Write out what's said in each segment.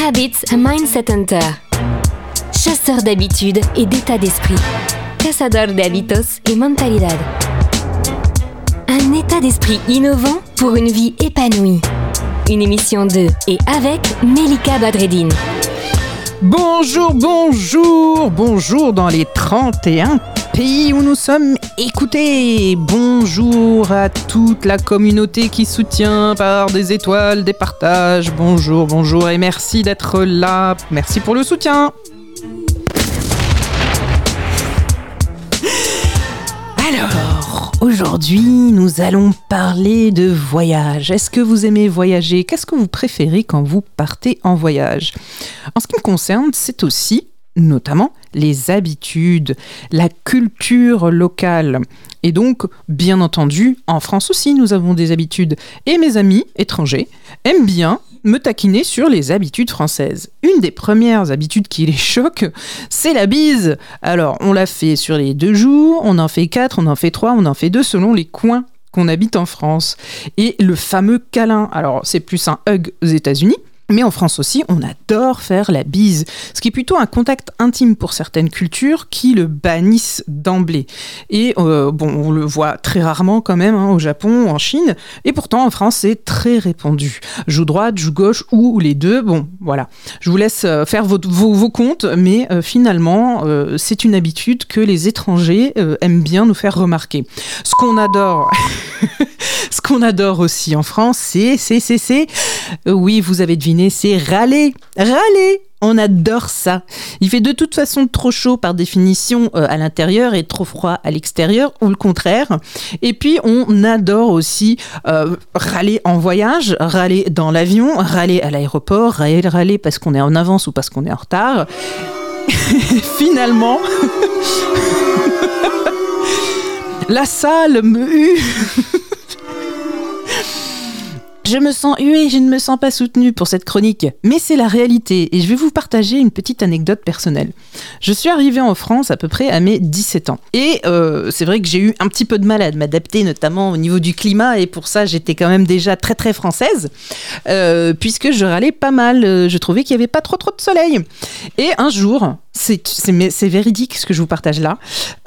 Habits Mindset Hunter. Chasseur d'habitudes et d'état d'esprit. Cazador de hábitos y mentalidad. Un état d'esprit innovant pour une vie épanouie. Une émission de et avec Melika Badreddine. Bonjour, bonjour, bonjour dans les 31 pays où nous sommes écoutés. Bonjour à toute la communauté qui soutient par des étoiles, des partages. Bonjour, bonjour et merci d'être là. Merci pour le soutien. Alors, aujourd'hui, nous allons parler de voyage. Est-ce que vous aimez voyager? Qu'est-ce que vous préférez quand vous partez en voyage? En ce qui me concerne, c'est aussi notamment les habitudes, la culture locale. Et donc, bien entendu, en France aussi, nous avons des habitudes. Et mes amis étrangers aiment bien me taquiner sur les habitudes françaises. Une des premières habitudes qui les choque, c'est la bise. Alors, on l'a fait sur les deux jours, on en fait quatre, on en fait trois, on en fait deux selon les coins qu'on habite en France. Et le fameux câlin, alors c'est plus un hug aux États-Unis, mais en France aussi, on adore faire la bise, ce qui est plutôt un contact intime pour certaines cultures qui le bannissent d'emblée. Et euh, bon, on le voit très rarement quand même hein, au Japon, en Chine, et pourtant en France c'est très répandu. Joue droite, joue gauche ou les deux, bon voilà. Je vous laisse euh, faire vos, vos, comptes, mais euh, finalement c'est une habitude que les étrangers aiment bien nous faire remarquer. Ce qu'on adore, ce qu'on adore aussi en France, c'est, c'est, c'est, c'est, oui vous avez deviné c'est râler. Râler on adore ça. Il fait de toute façon trop chaud par définition euh, à l'intérieur et trop froid à l'extérieur, ou le contraire. Et puis on adore aussi euh, râler en voyage, râler dans l'avion, râler à l'aéroport, râler, parce qu'on est en avance ou parce qu'on est en retard. Finalement, la salle me. Je me sens huée, je ne me sens pas soutenue pour cette chronique, mais c'est la réalité et je vais vous partager une petite anecdote personnelle. Je suis arrivée en France à peu près à mes 17 ans et euh, c'est vrai que j'ai eu un petit peu de mal à m'adapter, notamment au niveau du climat et pour ça j'étais quand même déjà très très française euh, puisque je râlais pas mal, je trouvais qu'il n'y avait pas trop trop de soleil. Et un jour, c'est véridique ce que je vous partage là,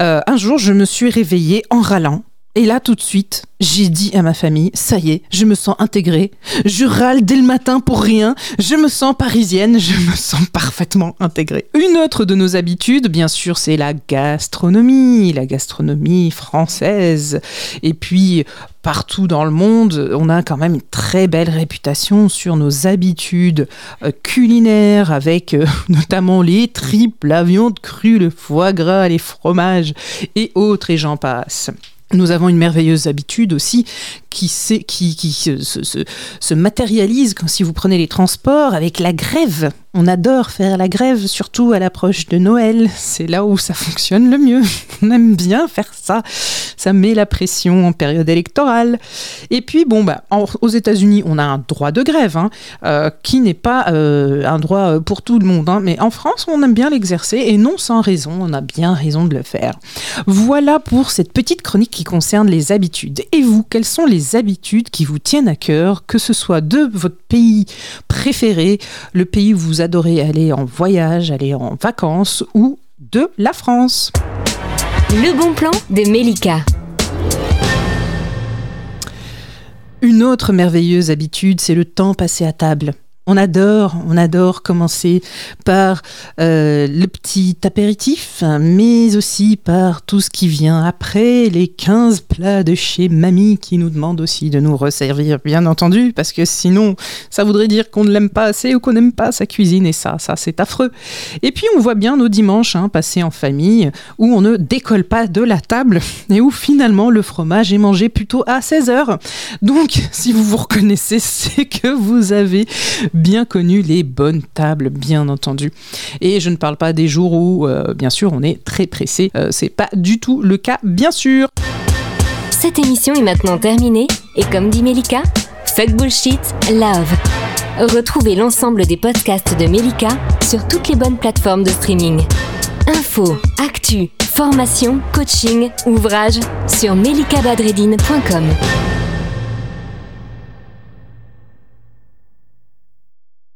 euh, un jour je me suis réveillée en râlant et là, tout de suite, j'ai dit à ma famille, ça y est, je me sens intégrée, je râle dès le matin pour rien, je me sens parisienne, je me sens parfaitement intégrée. Une autre de nos habitudes, bien sûr, c'est la gastronomie, la gastronomie française. Et puis, partout dans le monde, on a quand même une très belle réputation sur nos habitudes euh, culinaires, avec euh, notamment les tripes, la viande crue, le foie gras, les fromages et autres, et j'en passe. Nous avons une merveilleuse habitude aussi qui, se, matérialise quand si vous prenez les transports avec la grève. On adore faire la grève, surtout à l'approche de Noël. C'est là où ça fonctionne le mieux. On aime bien faire ça. Ça met la pression en période électorale. Et puis, bon, bah, aux États-Unis, on a un droit de grève, hein, euh, qui n'est pas euh, un droit pour tout le monde. Hein, mais en France, on aime bien l'exercer, et non sans raison. On a bien raison de le faire. Voilà pour cette petite chronique qui concerne les habitudes. Et vous, quelles sont les habitudes qui vous tiennent à cœur, que ce soit de votre pays préféré, le pays où vous adorez aller en voyage, aller en vacances ou de la France. Le bon plan de Melika. Une autre merveilleuse habitude, c'est le temps passé à table. On adore, on adore commencer par euh, le petit apéritif, mais aussi par tout ce qui vient après, les 15 plats de chez mamie qui nous demandent aussi de nous resservir, bien entendu, parce que sinon, ça voudrait dire qu'on ne l'aime pas assez ou qu'on n'aime pas sa cuisine, et ça, ça c'est affreux. Et puis on voit bien nos dimanches hein, passés en famille, où on ne décolle pas de la table, et où finalement le fromage est mangé plutôt à 16 heures. Donc, si vous vous reconnaissez, c'est que vous avez connu les bonnes tables, bien entendu. Et je ne parle pas des jours où, euh, bien sûr, on est très pressé. Euh, c'est pas du tout le cas, bien sûr. Cette émission est maintenant terminée et comme dit Melika, fuck bullshit, love. Retrouvez l'ensemble des podcasts de Melika sur toutes les bonnes plateformes de streaming. Info, actu, formation, coaching, ouvrage sur melikabadredine.com.